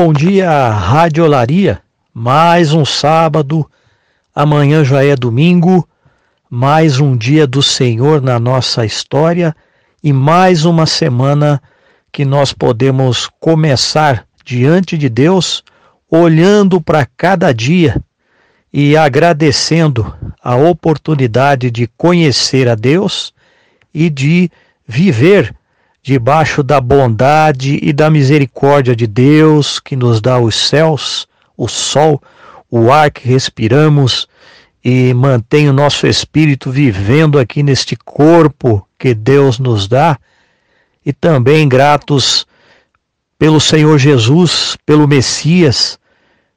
Bom dia, Radiolaria. Mais um sábado, amanhã já é domingo, mais um dia do Senhor na nossa história. E mais uma semana que nós podemos começar diante de Deus, olhando para cada dia e agradecendo a oportunidade de conhecer a Deus e de viver debaixo da bondade e da misericórdia de Deus que nos dá os céus, o sol, o ar que respiramos e mantém o nosso espírito vivendo aqui neste corpo que Deus nos dá, e também gratos pelo Senhor Jesus, pelo Messias,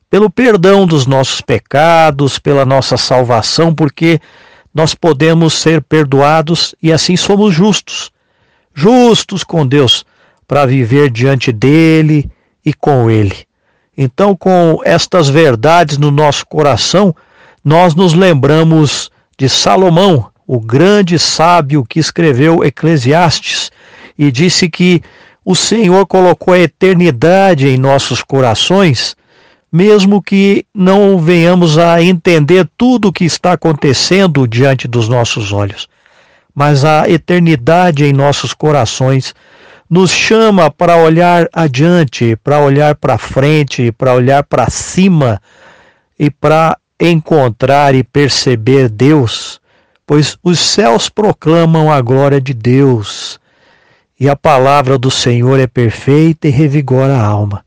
pelo perdão dos nossos pecados, pela nossa salvação, porque nós podemos ser perdoados e assim somos justos justos com Deus, para viver diante dele e com ele. Então, com estas verdades no nosso coração, nós nos lembramos de Salomão, o grande sábio que escreveu Eclesiastes, e disse que o Senhor colocou a eternidade em nossos corações, mesmo que não venhamos a entender tudo o que está acontecendo diante dos nossos olhos. Mas a eternidade em nossos corações nos chama para olhar adiante, para olhar para frente, para olhar para cima e para encontrar e perceber Deus, pois os céus proclamam a glória de Deus e a palavra do Senhor é perfeita e revigora a alma.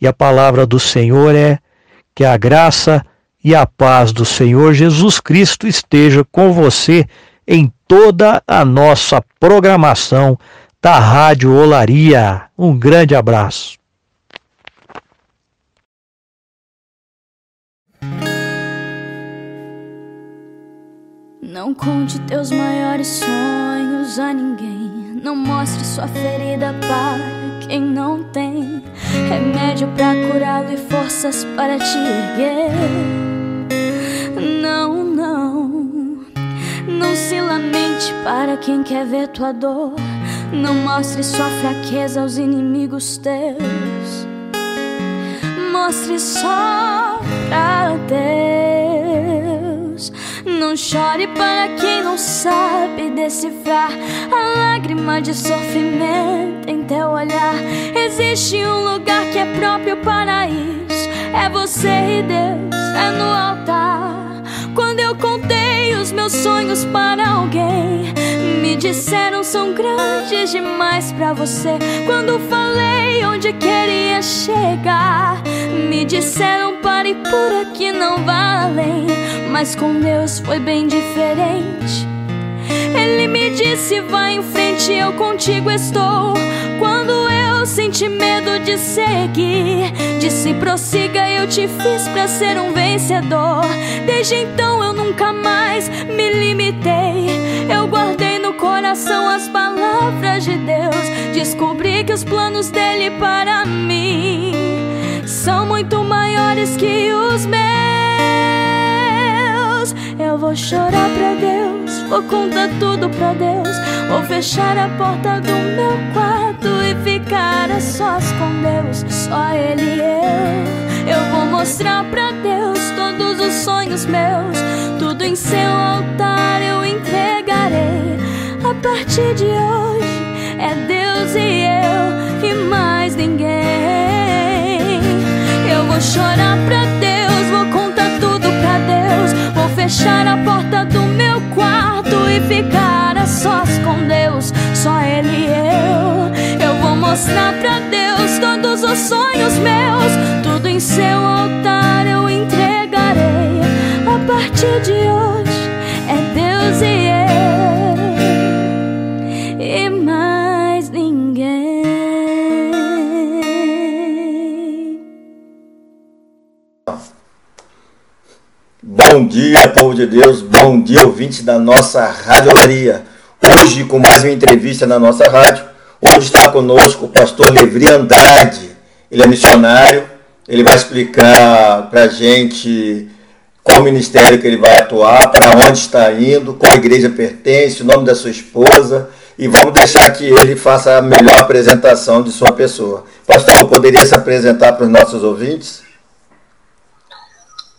E a palavra do Senhor é que a graça e a paz do Senhor Jesus Cristo esteja com você em toda a nossa programação da Rádio Olaria. Um grande abraço. Não conte teus maiores sonhos a ninguém. Não mostre sua ferida para quem não tem remédio para curá-lo e forças para te erguer. Quem quer ver tua dor. Não mostre sua fraqueza aos inimigos teus. Mostre só pra Deus. Não chore para quem não sabe decifrar a lágrima de sofrimento em teu olhar. Existe um lugar que é próprio para isso. É você e Deus, é no altar. Meus sonhos para alguém, me disseram são grandes demais para você. Quando falei onde queria chegar, me disseram pare por aqui, não valem. Mas com Deus foi bem diferente. Ele me disse: vai em frente, eu contigo estou. Quando eu senti medo de seguir, disse: prossiga, eu te fiz pra ser um vencedor. Desde então eu me limitei. Eu guardei no coração as palavras de Deus. Descobri que os planos dele para mim são muito maiores que os meus. Eu vou chorar pra Deus, vou contar tudo pra Deus. Vou fechar a porta do meu quarto e ficar a sós com Deus, só Ele e eu. Eu vou mostrar pra Deus todos os sonhos meus, tudo em seu altar eu entregarei. A partir de hoje é Deus e eu e mais ninguém. Eu vou chorar pra Deus, vou contar tudo pra Deus, vou fechar a porta do meu quarto e ficar a sós com Deus, só Ele e eu. Eu vou mostrar pra Deus todos os sonhos meus, tudo em seu altar eu entregarei. A partir de hoje é Deus e eu, e mais ninguém. Bom dia, povo de Deus, bom dia, ouvintes da nossa Rádio Maria. Hoje, com mais uma entrevista na nossa rádio, hoje está conosco o pastor Levri Andrade. Ele é missionário, ele vai explicar para a gente qual ministério que ele vai atuar, para onde está indo, qual igreja pertence, o nome da sua esposa. E vamos deixar que ele faça a melhor apresentação de sua pessoa. Pastor, poderia se apresentar para os nossos ouvintes?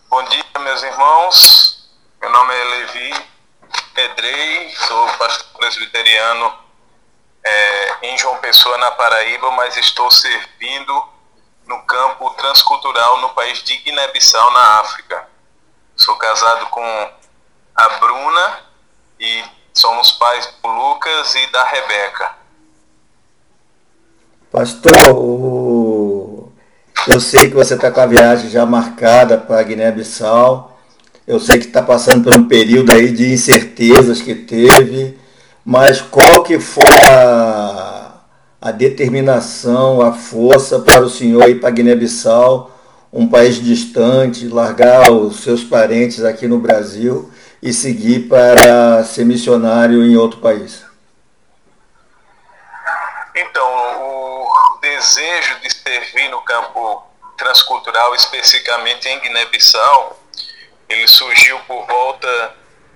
Bom dia, meus irmãos. Meu nome é Levi Pedrei, sou pastor presbiteriano é, em João Pessoa, na Paraíba, mas estou servindo no campo transcultural no país de Guiné-Bissau, na África. Sou casado com a Bruna e somos pais do Lucas e da Rebeca. Pastor, eu sei que você está com a viagem já marcada para Guiné-Bissau. Eu sei que está passando por um período aí de incertezas que teve, mas qual que foi a, a determinação, a força para o senhor ir para Guiné-Bissau, um país distante, largar os seus parentes aqui no Brasil e seguir para ser missionário em outro país? Então, o desejo de servir no campo transcultural, especificamente em Guiné-Bissau, ele surgiu por volta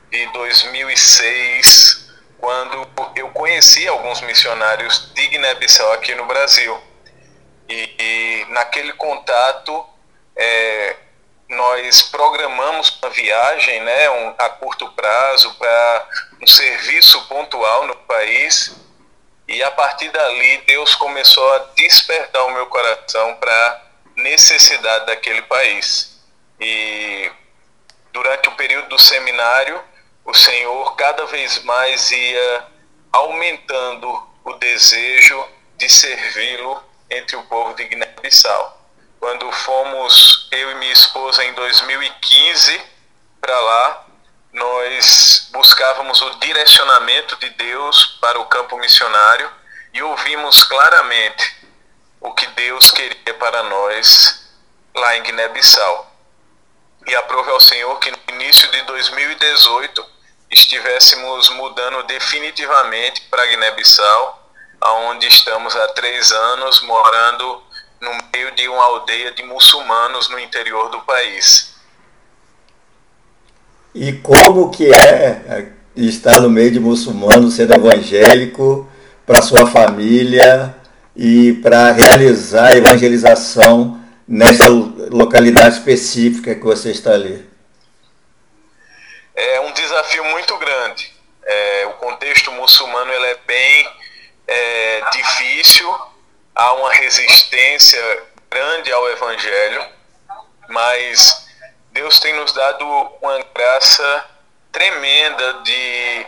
de 2006, quando eu conheci alguns missionários de Guiné-Bissau aqui no Brasil. E, e naquele contato, é, nós programamos uma viagem né, um, a curto prazo para um serviço pontual no país. E a partir dali, Deus começou a despertar o meu coração para a necessidade daquele país. E durante o período do seminário, o Senhor cada vez mais ia aumentando o desejo de servi-lo entre o povo de Guiné-Bissau. Quando fomos, eu e minha esposa, em 2015 para lá, nós buscávamos o direcionamento de Deus para o campo missionário e ouvimos claramente o que Deus queria para nós lá em Guiné-Bissau. E aprove ao Senhor que no início de 2018 estivéssemos mudando definitivamente para Guiné-Bissau, aonde estamos há três anos morando no meio de uma aldeia de muçulmanos no interior do país. E como que é estar no meio de muçulmanos, sendo evangélico, para sua família e para realizar a evangelização nessa localidade específica que você está ali? É um desafio muito grande. É, o contexto muçulmano ele é bem é, difícil, há uma resistência grande ao Evangelho, mas Deus tem nos dado uma graça tremenda de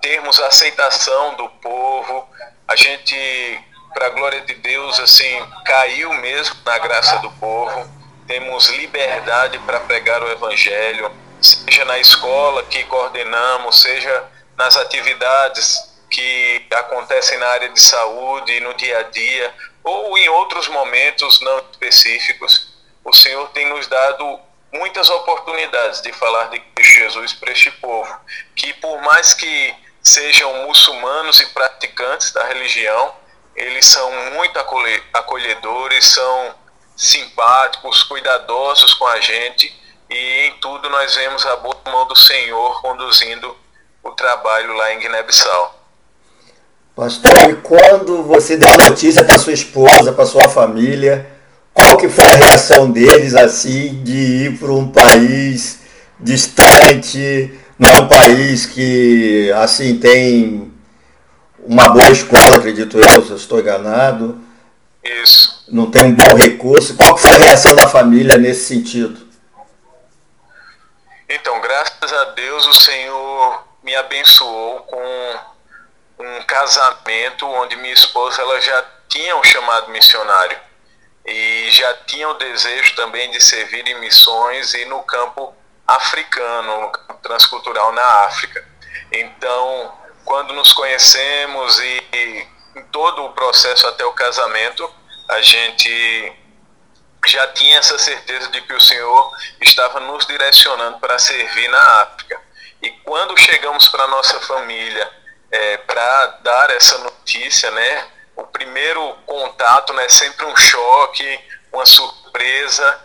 termos aceitação do povo. A gente, para a glória de Deus, assim, caiu mesmo na graça do povo. Temos liberdade para pregar o Evangelho, seja na escola que coordenamos, seja nas atividades que acontecem na área de saúde, no dia a dia, ou em outros momentos não específicos, o Senhor tem nos dado muitas oportunidades de falar de Jesus para este povo, que por mais que sejam muçulmanos e praticantes da religião, eles são muito acolhedores, são simpáticos, cuidadosos com a gente e em tudo nós vemos a boa mão do Senhor conduzindo o trabalho lá em Guiné-Bissau. Pastor, e quando você deu notícia para sua esposa, para sua família, qual que foi a reação deles assim de ir para um país distante, não é um país que assim tem uma boa escola, acredito eu, se eu estou enganado. Isso. Não tem um bom recurso. Qual foi a reação da família nesse sentido? Então, graças a Deus o Senhor me abençoou com um casamento onde minha esposa ela já tinha um chamado missionário e já tinha o desejo também de servir em missões e no campo africano, no campo transcultural na África. Então, quando nos conhecemos e, e em todo o processo até o casamento, a gente já tinha essa certeza de que o Senhor estava nos direcionando para servir na África. E quando chegamos para nossa família, é, para dar essa notícia, né? O primeiro contato né, é sempre um choque, uma surpresa,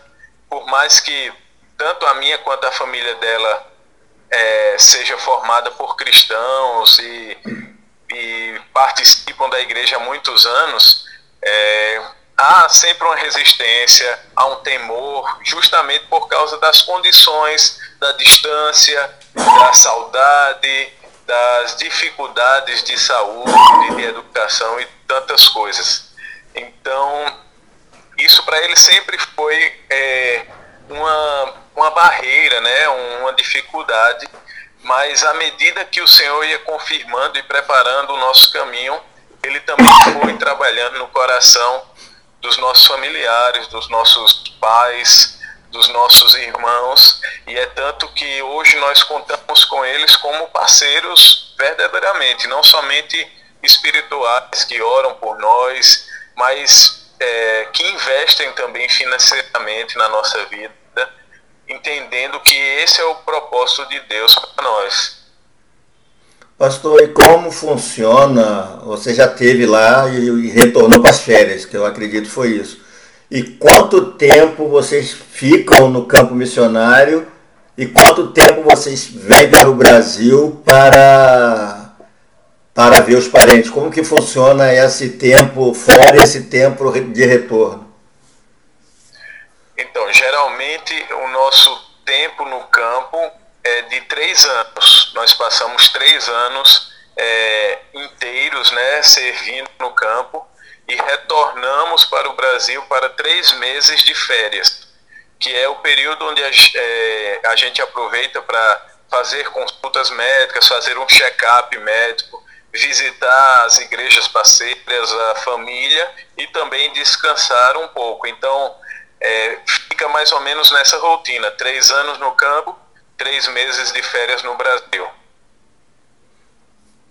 por mais que tanto a minha quanto a família dela é, seja formada por cristãos e, e, participam da igreja há muitos anos, é, há sempre uma resistência, há um temor, justamente por causa das condições, da distância, da saudade, das dificuldades de saúde, de educação e tantas coisas. Então, isso para ele sempre foi é, uma, uma barreira, né, uma dificuldade, mas à medida que o Senhor ia confirmando e preparando o nosso caminho, ele também foi trabalhando no coração dos nossos familiares, dos nossos pais, dos nossos irmãos, e é tanto que hoje nós contamos com eles como parceiros verdadeiramente, não somente espirituais que oram por nós, mas é, que investem também financeiramente na nossa vida, entendendo que esse é o propósito de Deus para nós. Pastor, e como funciona? Você já teve lá e retornou para as férias, que eu acredito foi isso e quanto tempo vocês ficam no campo missionário e quanto tempo vocês vêm para o Brasil para para ver os parentes. Como que funciona esse tempo fora esse tempo de retorno? Então, geralmente o nosso tempo no campo é de três anos. Nós passamos três anos é, inteiros, né, servindo no campo e retornamos para o Brasil para três meses de férias, que é o período onde a, é, a gente aproveita para fazer consultas médicas, fazer um check-up médico, visitar as igrejas parceiras, a família e também descansar um pouco. Então, é, fica mais ou menos nessa rotina: três anos no campo, três meses de férias no Brasil.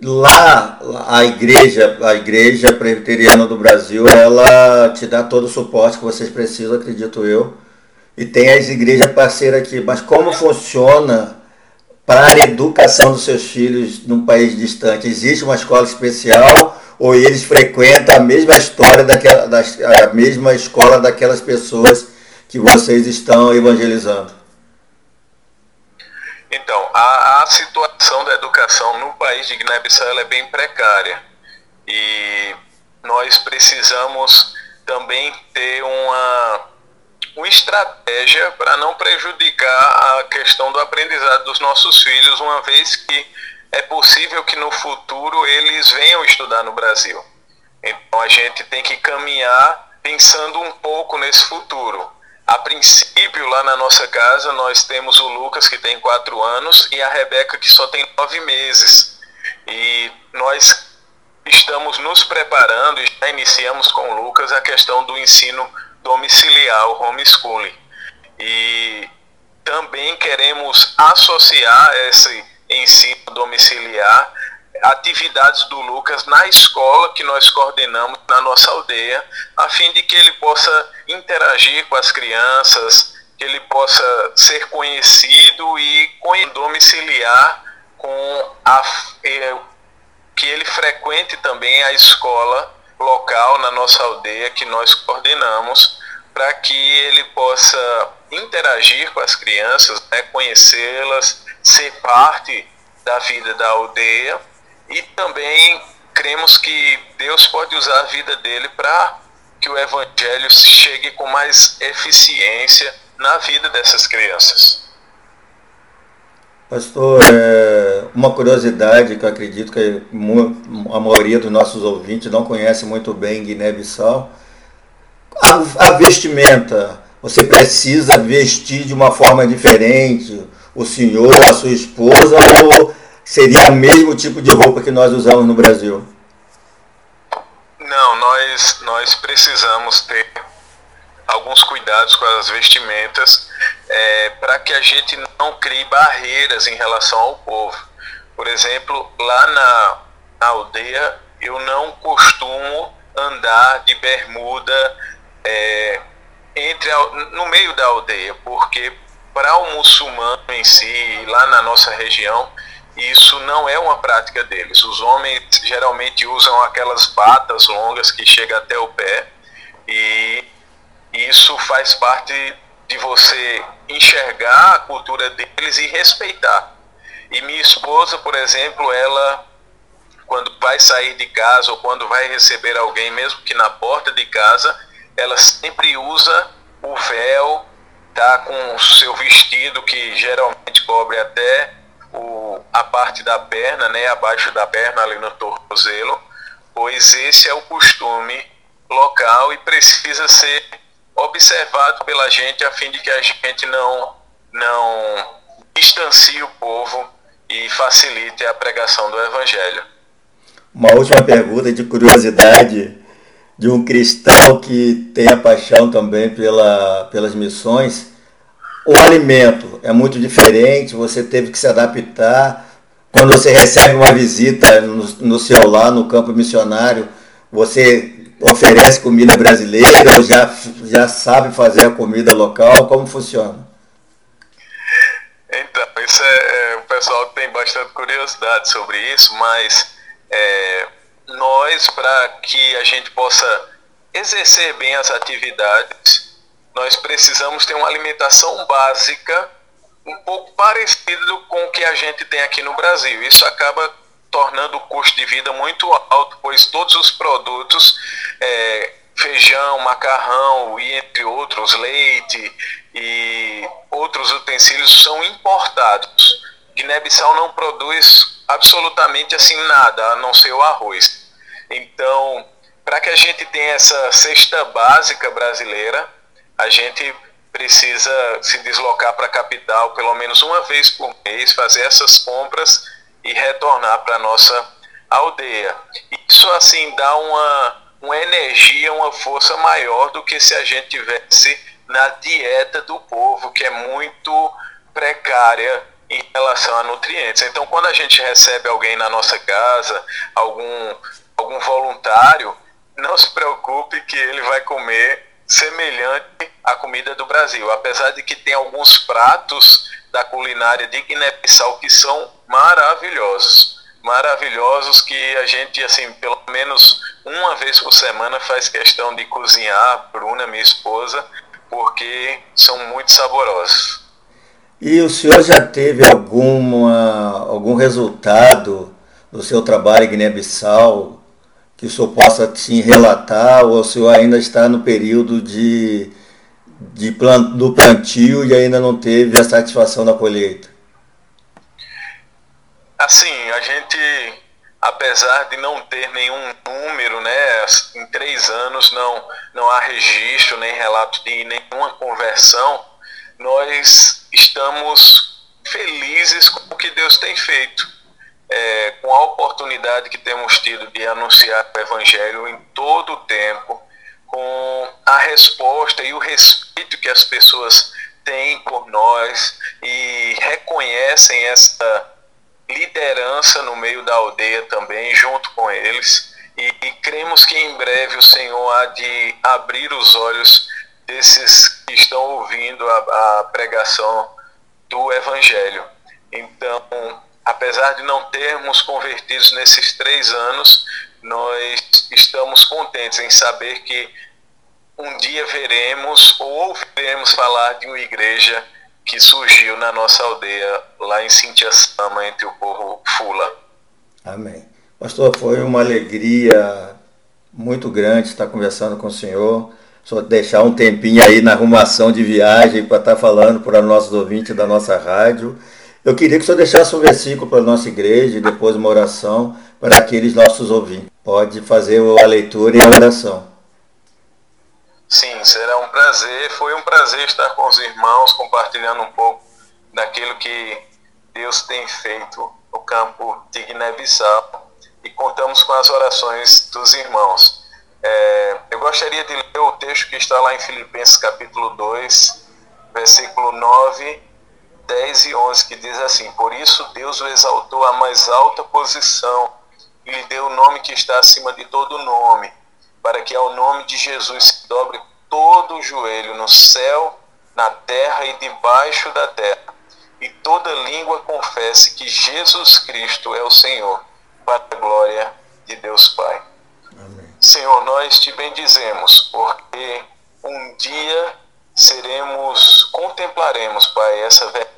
Lá, a igreja, a igreja presbiteriana do Brasil, ela te dá todo o suporte que vocês precisam, acredito eu. E tem as igrejas parceiras aqui. Mas como funciona para a educação dos seus filhos num país distante? Existe uma escola especial ou eles frequentam a mesma história daquela, das, a mesma escola daquelas pessoas que vocês estão evangelizando? Então, a, a situação da educação no país de Guiné-Bissau é bem precária e nós precisamos também ter uma, uma estratégia para não prejudicar a questão do aprendizado dos nossos filhos, uma vez que é possível que no futuro eles venham estudar no Brasil. Então a gente tem que caminhar pensando um pouco nesse futuro. A princípio, lá na nossa casa, nós temos o Lucas, que tem quatro anos, e a Rebeca, que só tem nove meses. E nós estamos nos preparando, e já iniciamos com o Lucas a questão do ensino domiciliar, o homeschooling. E também queremos associar esse ensino domiciliar atividades do Lucas na escola que nós coordenamos na nossa aldeia, a fim de que ele possa interagir com as crianças, que ele possa ser conhecido e domiciliar com a que ele frequente também a escola local na nossa aldeia que nós coordenamos para que ele possa interagir com as crianças, né, conhecê-las, ser parte da vida da aldeia e também cremos que Deus pode usar a vida dele para que o evangelho chegue com mais eficiência na vida dessas crianças. Pastor, é uma curiosidade que eu acredito que a maioria dos nossos ouvintes não conhece muito bem Guiné-Bissau. A, vestimenta, você precisa vestir de uma forma diferente, o senhor, a sua esposa, ou seria o mesmo tipo de roupa que nós usamos no Brasil? Não, nós, nós precisamos ter alguns cuidados com as vestimentas é, para que a gente não crie barreiras em relação ao povo. Por exemplo, lá na, na aldeia eu não costumo andar de bermuda é, entre a, no meio da aldeia, porque para o muçulmano em si, lá na nossa região, isso não é uma prática deles. Os homens geralmente usam aquelas batas longas que chegam até o pé e isso faz parte de você enxergar a cultura deles e respeitar. E minha esposa, por exemplo, ela quando vai sair de casa ou quando vai receber alguém, mesmo que na porta de casa, ela sempre usa o véu, tá com o seu vestido que geralmente cobre até o, a parte da perna, né, abaixo da perna, ali no tornozelo, pois esse é o costume local e precisa ser observado pela gente a fim de que a gente não, não distancie o povo e facilite a pregação do Evangelho. Uma última pergunta de curiosidade de um cristão que tem a paixão também pela, pelas missões o alimento é muito diferente, você teve que se adaptar. Quando você recebe uma visita no, no seu lar, no campo missionário, você oferece comida brasileira ou já, já sabe fazer a comida local? Como funciona? Então, isso é, é, o pessoal tem bastante curiosidade sobre isso, mas é, nós, para que a gente possa exercer bem as atividades, nós precisamos ter uma alimentação básica um pouco parecido com o que a gente tem aqui no Brasil. Isso acaba tornando o custo de vida muito alto, pois todos os produtos, é, feijão, macarrão e entre outros, leite e outros utensílios são importados. Guiné-Bissau não produz absolutamente assim nada, a não ser o arroz. Então, para que a gente tenha essa cesta básica brasileira, a gente precisa se deslocar para a capital pelo menos uma vez por mês, fazer essas compras e retornar para a nossa aldeia. Isso assim dá uma, uma energia, uma força maior do que se a gente tivesse na dieta do povo, que é muito precária em relação a nutrientes. Então, quando a gente recebe alguém na nossa casa, algum, algum voluntário, não se preocupe que ele vai comer semelhante à comida do Brasil, apesar de que tem alguns pratos da culinária de Guiné-Bissau que são maravilhosos, maravilhosos que a gente assim, pelo menos uma vez por semana faz questão de cozinhar, Bruna, minha esposa, porque são muito saborosos. E o senhor já teve alguma, algum resultado do seu trabalho em Guiné-Bissau que o senhor possa sim relatar ou o senhor ainda está no período de, de plant, do plantio e ainda não teve a satisfação da colheita? Assim, a gente, apesar de não ter nenhum número, né, em três anos não, não há registro nem relato de nenhuma conversão, nós estamos felizes com o que Deus tem feito é, com a oportunidade que temos tido de anunciar o Evangelho em todo o tempo, com a resposta e o respeito que as pessoas têm por nós e reconhecem essa liderança no meio da aldeia também, junto com eles. E, e cremos que em breve o Senhor há de abrir os olhos desses que estão ouvindo a, a pregação do Evangelho. Então, apesar de não termos convertidos nesses três anos, nós estamos contentes em saber que um dia veremos ou ouviremos falar de uma igreja que surgiu na nossa aldeia, lá em Sintiaçama, entre o povo Fula. Amém. Pastor, foi uma alegria muito grande estar conversando com o senhor. Só deixar um tempinho aí na arrumação de viagem para estar falando para os nossos ouvintes da nossa rádio. Eu queria que o senhor deixasse um versículo para a nossa igreja e depois uma oração para aqueles nossos ouvintes. Pode fazer a leitura e a oração. Sim, será um prazer. Foi um prazer estar com os irmãos, compartilhando um pouco daquilo que Deus tem feito no campo de Guiné-Bissau. E contamos com as orações dos irmãos. É, eu gostaria de ler o texto que está lá em Filipenses capítulo 2, versículo 9 10 e 11, que diz assim: Por isso Deus o exaltou à mais alta posição e lhe deu o nome que está acima de todo nome, para que ao nome de Jesus se dobre todo o joelho no céu, na terra e debaixo da terra, e toda língua confesse que Jesus Cristo é o Senhor, para a glória de Deus Pai. Amém. Senhor, nós te bendizemos, porque um dia seremos, contemplaremos, Pai, essa verdade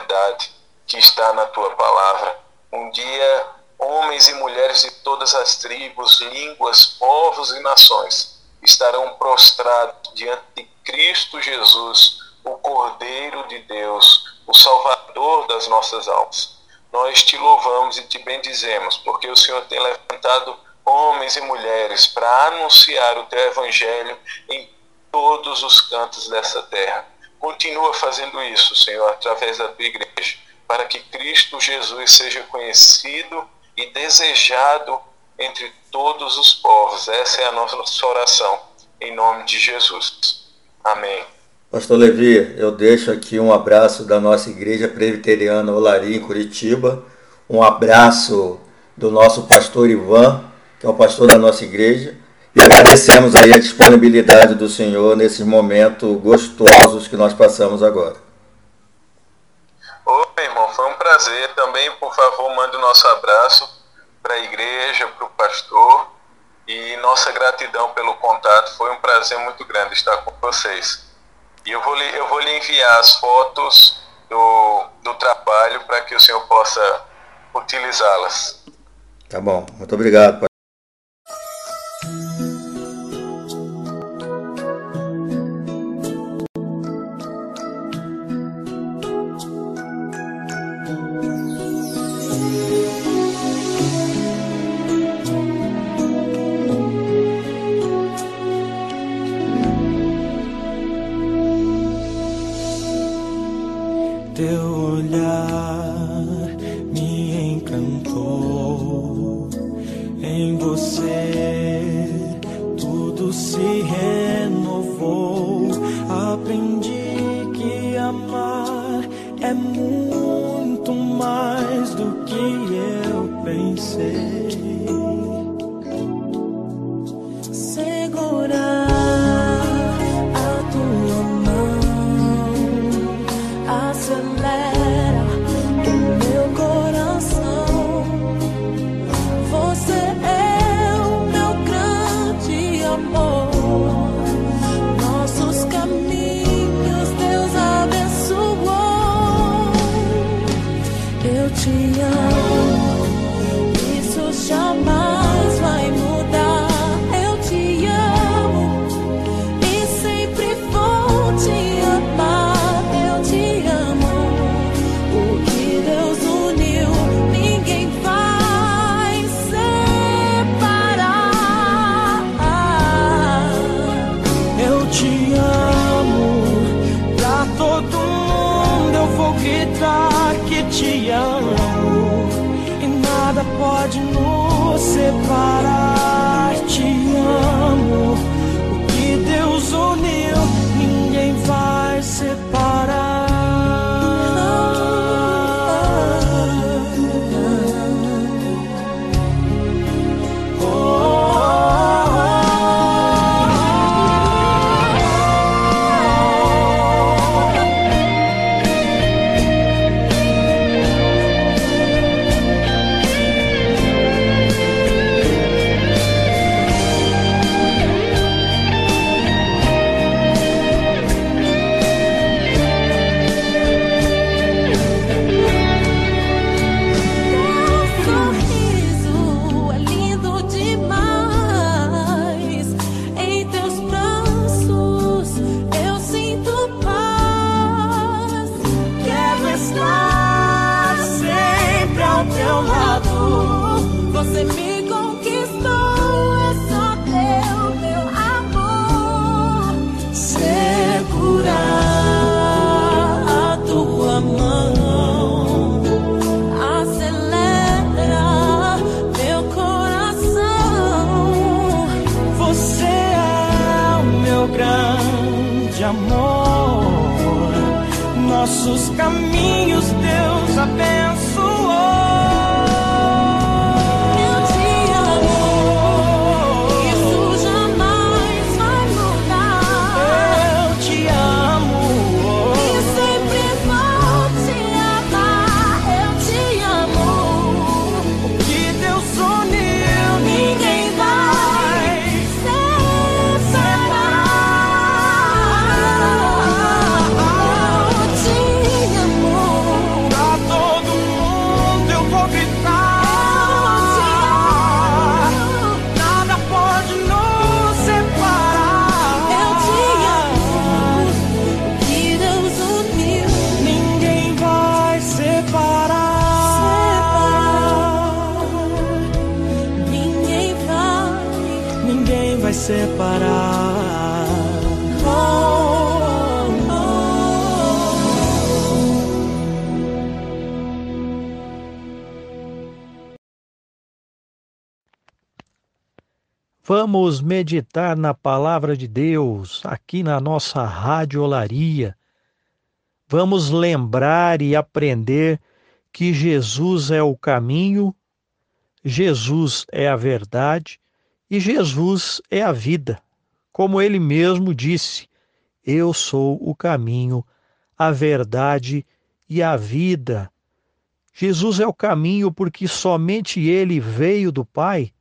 que está na tua palavra. Um dia, homens e mulheres de todas as tribos, línguas, povos e nações estarão prostrados diante de Cristo Jesus, o Cordeiro de Deus, o Salvador das nossas almas. Nós te louvamos e te bendizemos, porque o Senhor tem levantado homens e mulheres para anunciar o teu evangelho em todos os cantos dessa terra. Continua fazendo isso, Senhor, através da tua igreja, para que Cristo Jesus seja conhecido e desejado entre todos os povos. Essa é a nossa oração, em nome de Jesus. Amém. Pastor Levi, eu deixo aqui um abraço da nossa Igreja Presbiteriana Olaria, em Curitiba, um abraço do nosso pastor Ivan, que é o pastor da nossa igreja, e agradecemos aí a disponibilidade do Senhor nesses momentos gostosos que nós passamos agora. Ô, meu irmão, foi um prazer. Também, por favor, mande o nosso abraço para a igreja, para o pastor. E nossa gratidão pelo contato. Foi um prazer muito grande estar com vocês. E eu vou lhe, eu vou lhe enviar as fotos do, do trabalho para que o senhor possa utilizá-las. Tá bom, muito obrigado. Vamos meditar na palavra de Deus aqui na nossa radiolaria. Vamos lembrar e aprender que Jesus é o caminho, Jesus é a verdade e Jesus é a vida. Como ele mesmo disse: Eu sou o caminho, a verdade e a vida. Jesus é o caminho porque somente ele veio do Pai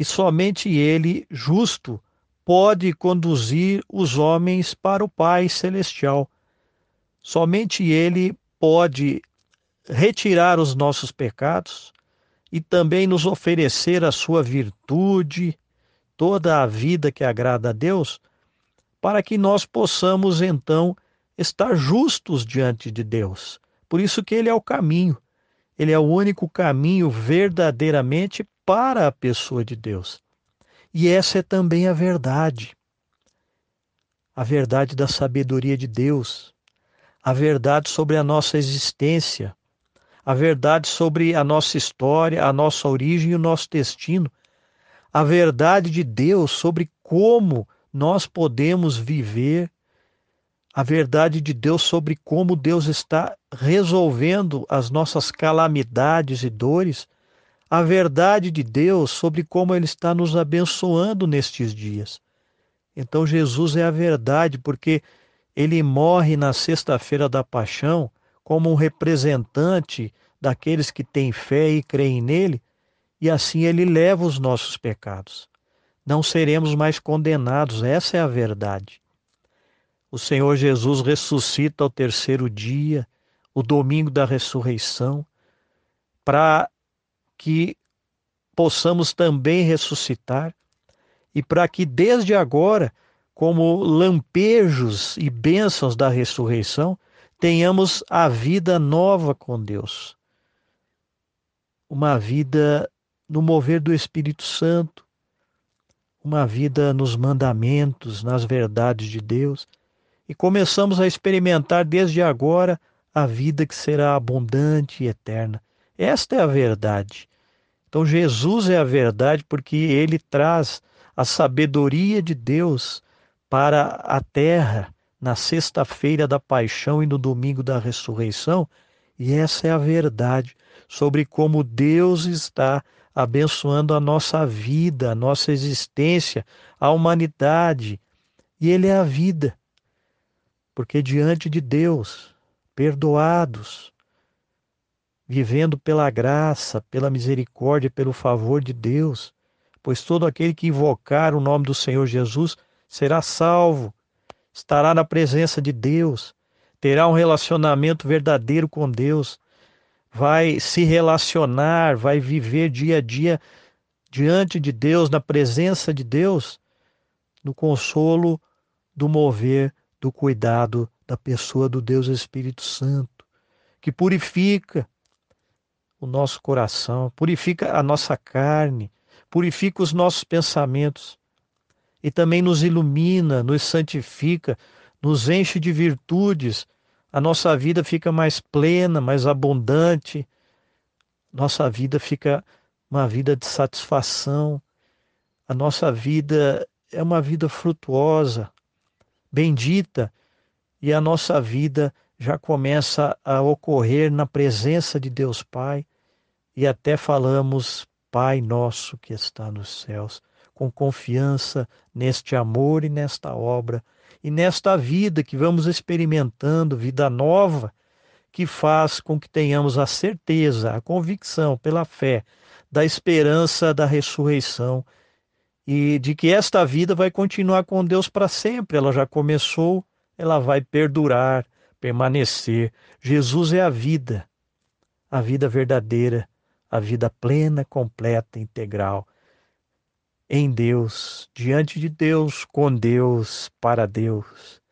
e somente ele, justo, pode conduzir os homens para o Pai Celestial. Somente ele pode retirar os nossos pecados e também nos oferecer a sua virtude, toda a vida que agrada a Deus, para que nós possamos então estar justos diante de Deus. Por isso que ele é o caminho. Ele é o único caminho verdadeiramente para a pessoa de Deus. E essa é também a verdade. A verdade da sabedoria de Deus, a verdade sobre a nossa existência, a verdade sobre a nossa história, a nossa origem e o nosso destino, a verdade de Deus sobre como nós podemos viver, a verdade de Deus sobre como Deus está resolvendo as nossas calamidades e dores, a verdade de Deus sobre como Ele está nos abençoando nestes dias. Então, Jesus é a verdade, porque Ele morre na sexta-feira da paixão como um representante daqueles que têm fé e creem nele, e assim ele leva os nossos pecados. Não seremos mais condenados, essa é a verdade. O Senhor Jesus ressuscita ao terceiro dia, o domingo da ressurreição, para que possamos também ressuscitar e para que desde agora, como lampejos e bênçãos da ressurreição, tenhamos a vida nova com Deus. Uma vida no mover do Espírito Santo, uma vida nos mandamentos, nas verdades de Deus, e começamos a experimentar desde agora a vida que será abundante e eterna. Esta é a verdade. Então, Jesus é a verdade porque ele traz a sabedoria de Deus para a terra na sexta-feira da paixão e no domingo da ressurreição, e essa é a verdade sobre como Deus está abençoando a nossa vida, a nossa existência, a humanidade. E Ele é a vida, porque diante de Deus, perdoados, vivendo pela graça, pela misericórdia, pelo favor de Deus, pois todo aquele que invocar o nome do Senhor Jesus será salvo estará na presença de Deus, terá um relacionamento verdadeiro com Deus, vai se relacionar, vai viver dia a dia diante de Deus, na presença de Deus, no consolo do mover, do cuidado da pessoa do Deus Espírito Santo, que purifica o nosso coração, purifica a nossa carne, purifica os nossos pensamentos e também nos ilumina, nos santifica, nos enche de virtudes. A nossa vida fica mais plena, mais abundante. Nossa vida fica uma vida de satisfação. A nossa vida é uma vida frutuosa, bendita, e a nossa vida já começa a ocorrer na presença de Deus Pai, e até falamos, Pai nosso que está nos céus com confiança neste amor e nesta obra e nesta vida que vamos experimentando, vida nova, que faz com que tenhamos a certeza, a convicção pela fé da esperança da ressurreição e de que esta vida vai continuar com Deus para sempre. Ela já começou, ela vai perdurar, permanecer. Jesus é a vida, a vida verdadeira, a vida plena, completa, integral em Deus, diante de Deus, com Deus, para Deus.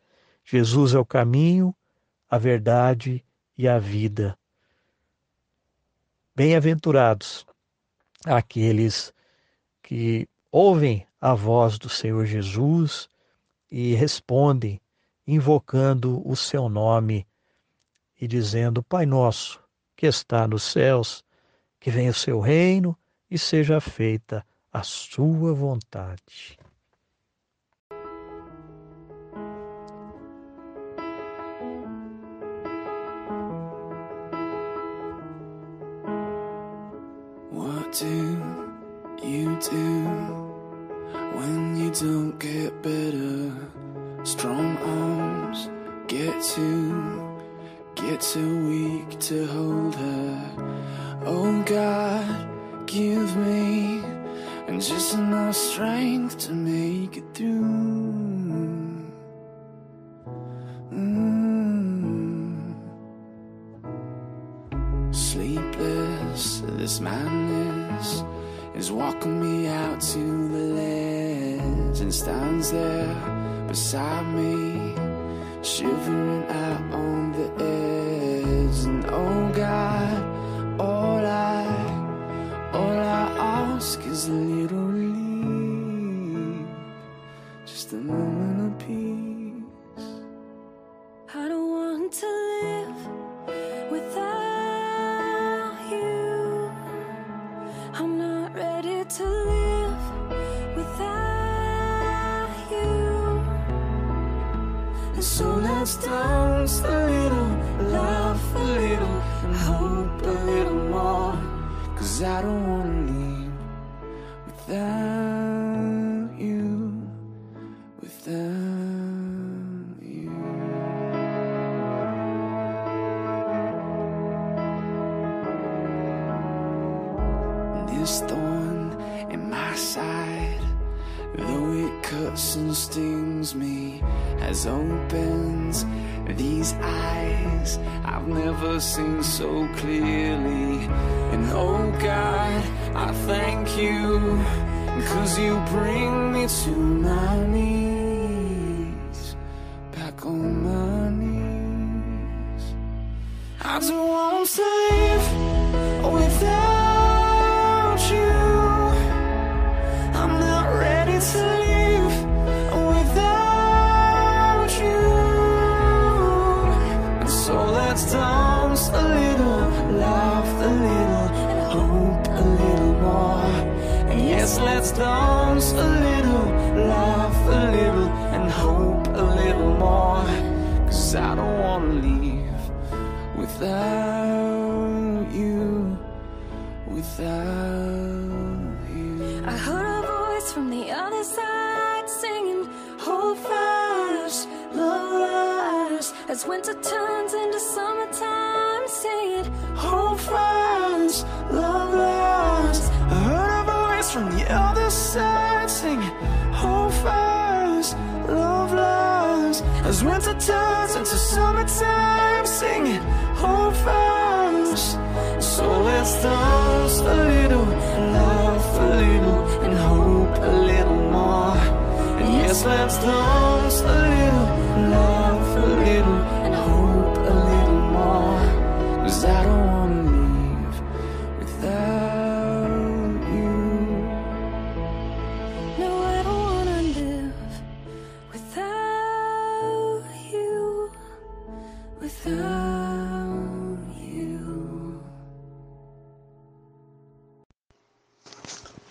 Jesus é o caminho, a verdade e a vida. Bem-aventurados aqueles que ouvem a voz do Senhor Jesus e respondem, invocando o seu nome e dizendo: Pai nosso, que está nos céus, que venha o seu reino e seja feita a sua vontade. What do you do when you don't get better? Strong arms get too, get too weak to hold her. Oh God, give me and just enough strength to make it through. Mm. Sleepless, this madness is walking me out to the ledge and stands there beside me, shivering out on I won't say winter turns into summertime, singing, Hold fast, love lasts. I heard a voice from the other side singing, Hold fast, love lasts. As winter turns into summertime, singing, Hold fast. So let's dance a little, laugh a little, and hope a little more. And yes, let's dance a little,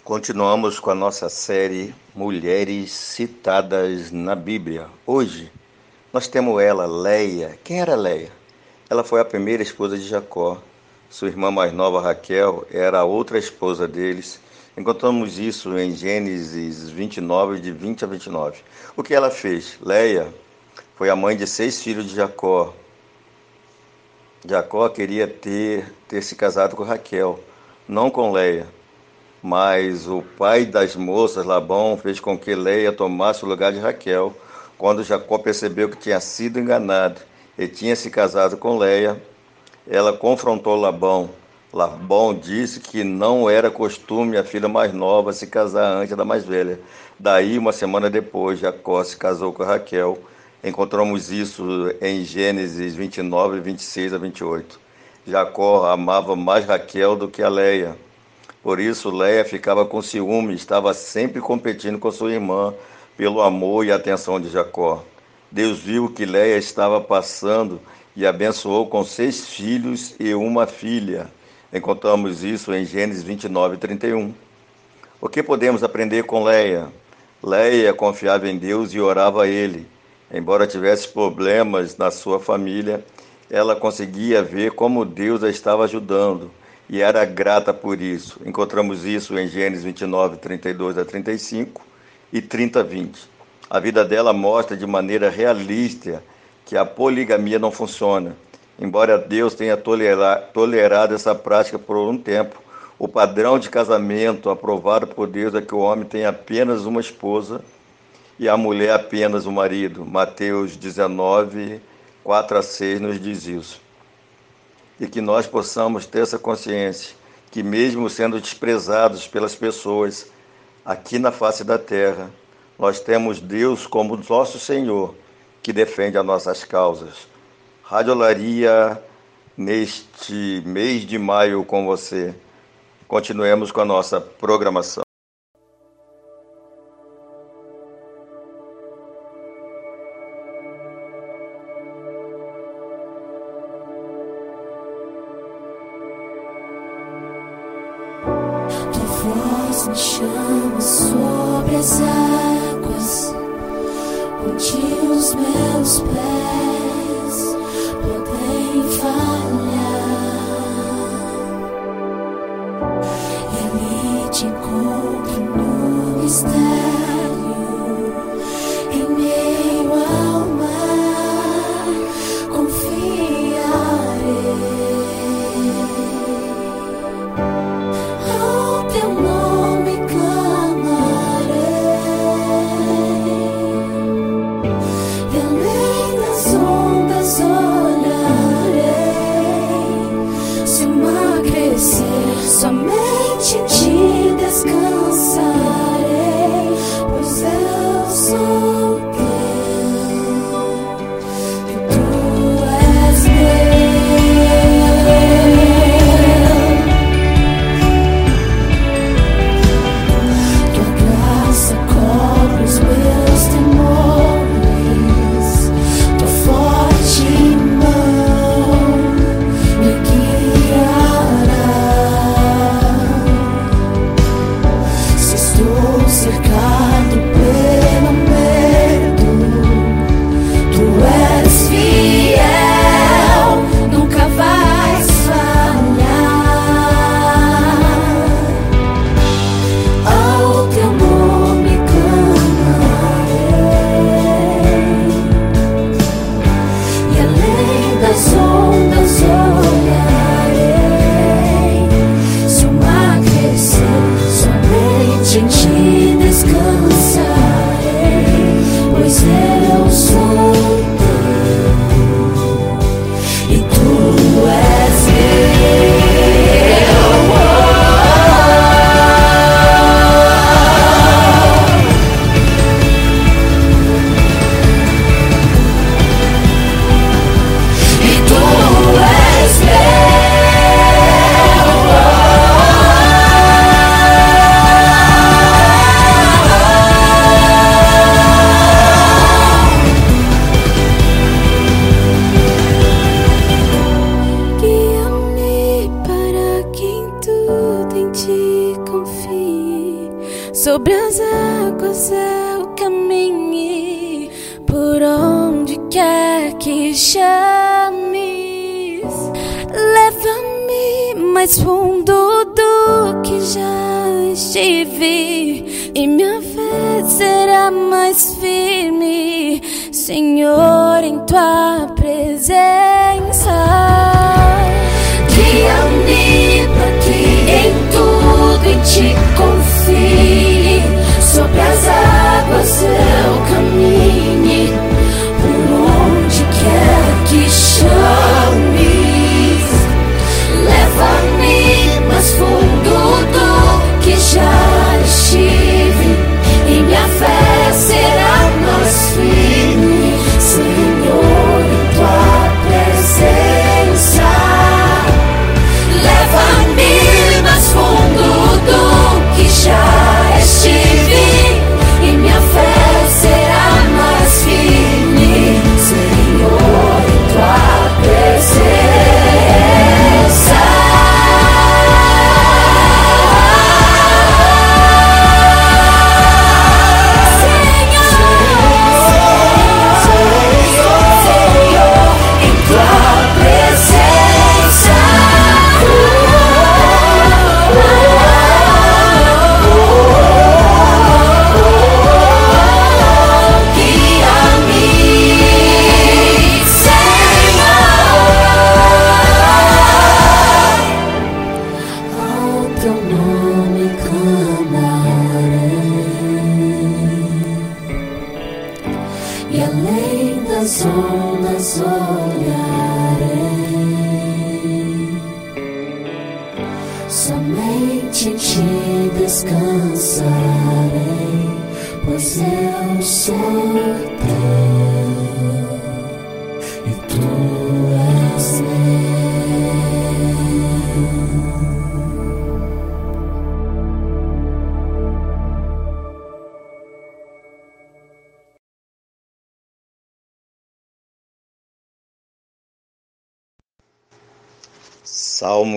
Continuamos com a nossa série Mulheres Citadas na Bíblia. Hoje nós temos ela, Leia. Quem era Leia? Ela foi a primeira esposa de Jacó. Sua irmã mais nova, Raquel, era a outra esposa deles. Encontramos isso em Gênesis 29, de 20 a 29. O que ela fez? Leia foi a mãe de seis filhos de Jacó. Jacó queria ter, ter se casado com Raquel, não com Leia. Mas o pai das moças, Labão, fez com que Leia tomasse o lugar de Raquel. Quando Jacó percebeu que tinha sido enganado e tinha se casado com Leia, ela confrontou Labão. Labão disse que não era costume a filha mais nova se casar antes da mais velha. Daí, uma semana depois, Jacó se casou com Raquel. Encontramos isso em Gênesis 29, 26 a 28. Jacó amava mais Raquel do que a Leia. Por isso, Leia ficava com ciúme, estava sempre competindo com sua irmã pelo amor e atenção de Jacó. Deus viu que Leia estava passando e abençoou com seis filhos e uma filha. Encontramos isso em Gênesis 29, 31. O que podemos aprender com Leia? Leia confiava em Deus e orava a Ele. Embora tivesse problemas na sua família, ela conseguia ver como Deus a estava ajudando e era grata por isso. Encontramos isso em Gênesis 29, 32 a 35 e 30 a 20. A vida dela mostra de maneira realista que a poligamia não funciona. Embora Deus tenha tolerado essa prática por um tempo, o padrão de casamento aprovado por Deus é que o homem tem apenas uma esposa e a mulher apenas o marido. Mateus 19, 4 a 6 nos diz isso. E que nós possamos ter essa consciência que, mesmo sendo desprezados pelas pessoas aqui na face da terra, nós temos Deus como nosso Senhor que defende as nossas causas. Radiolaria, neste mês de maio com você. Continuemos com a nossa programação.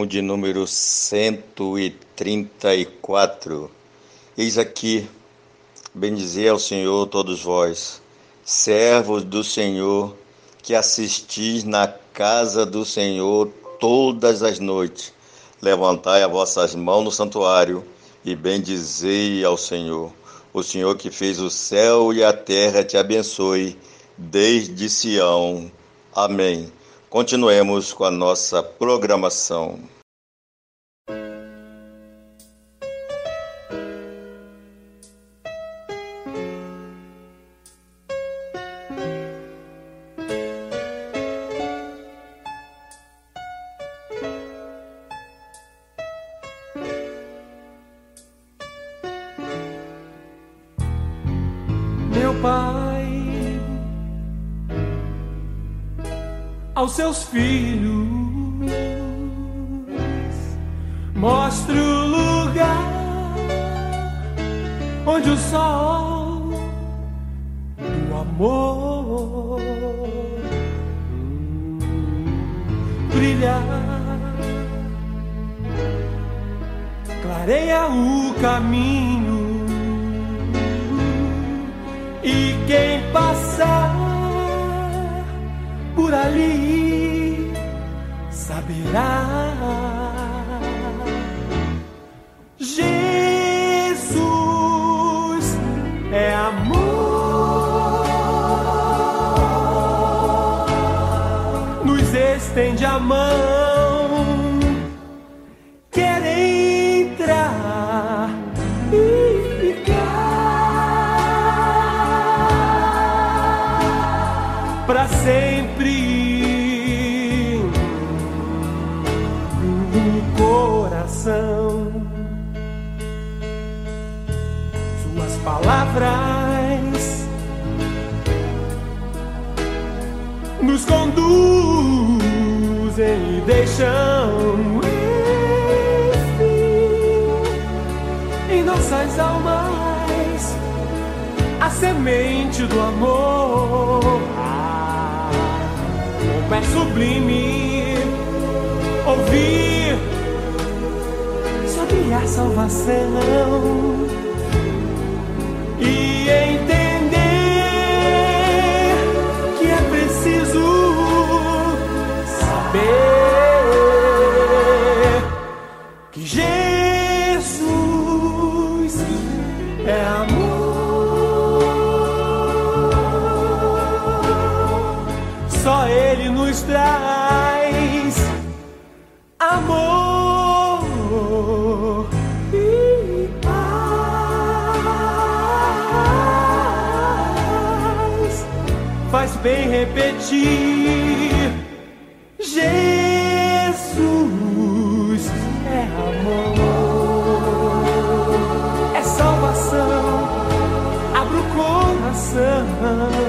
Salmo de número 134. Eis aqui, bendizei ao Senhor todos vós, servos do Senhor, que assistis na casa do Senhor todas as noites. Levantai as vossas mãos no santuário e bendizei ao Senhor. O Senhor que fez o céu e a terra te abençoe, desde Sião. Amém. Continuemos com a nossa programação. Coração. Suas palavras nos conduzem e deixam em nossas almas a semente do amor. Ah, como é sublime ouvir sobre a salvação. E entender repetir. Jesus é amor, é salvação. Abra o coração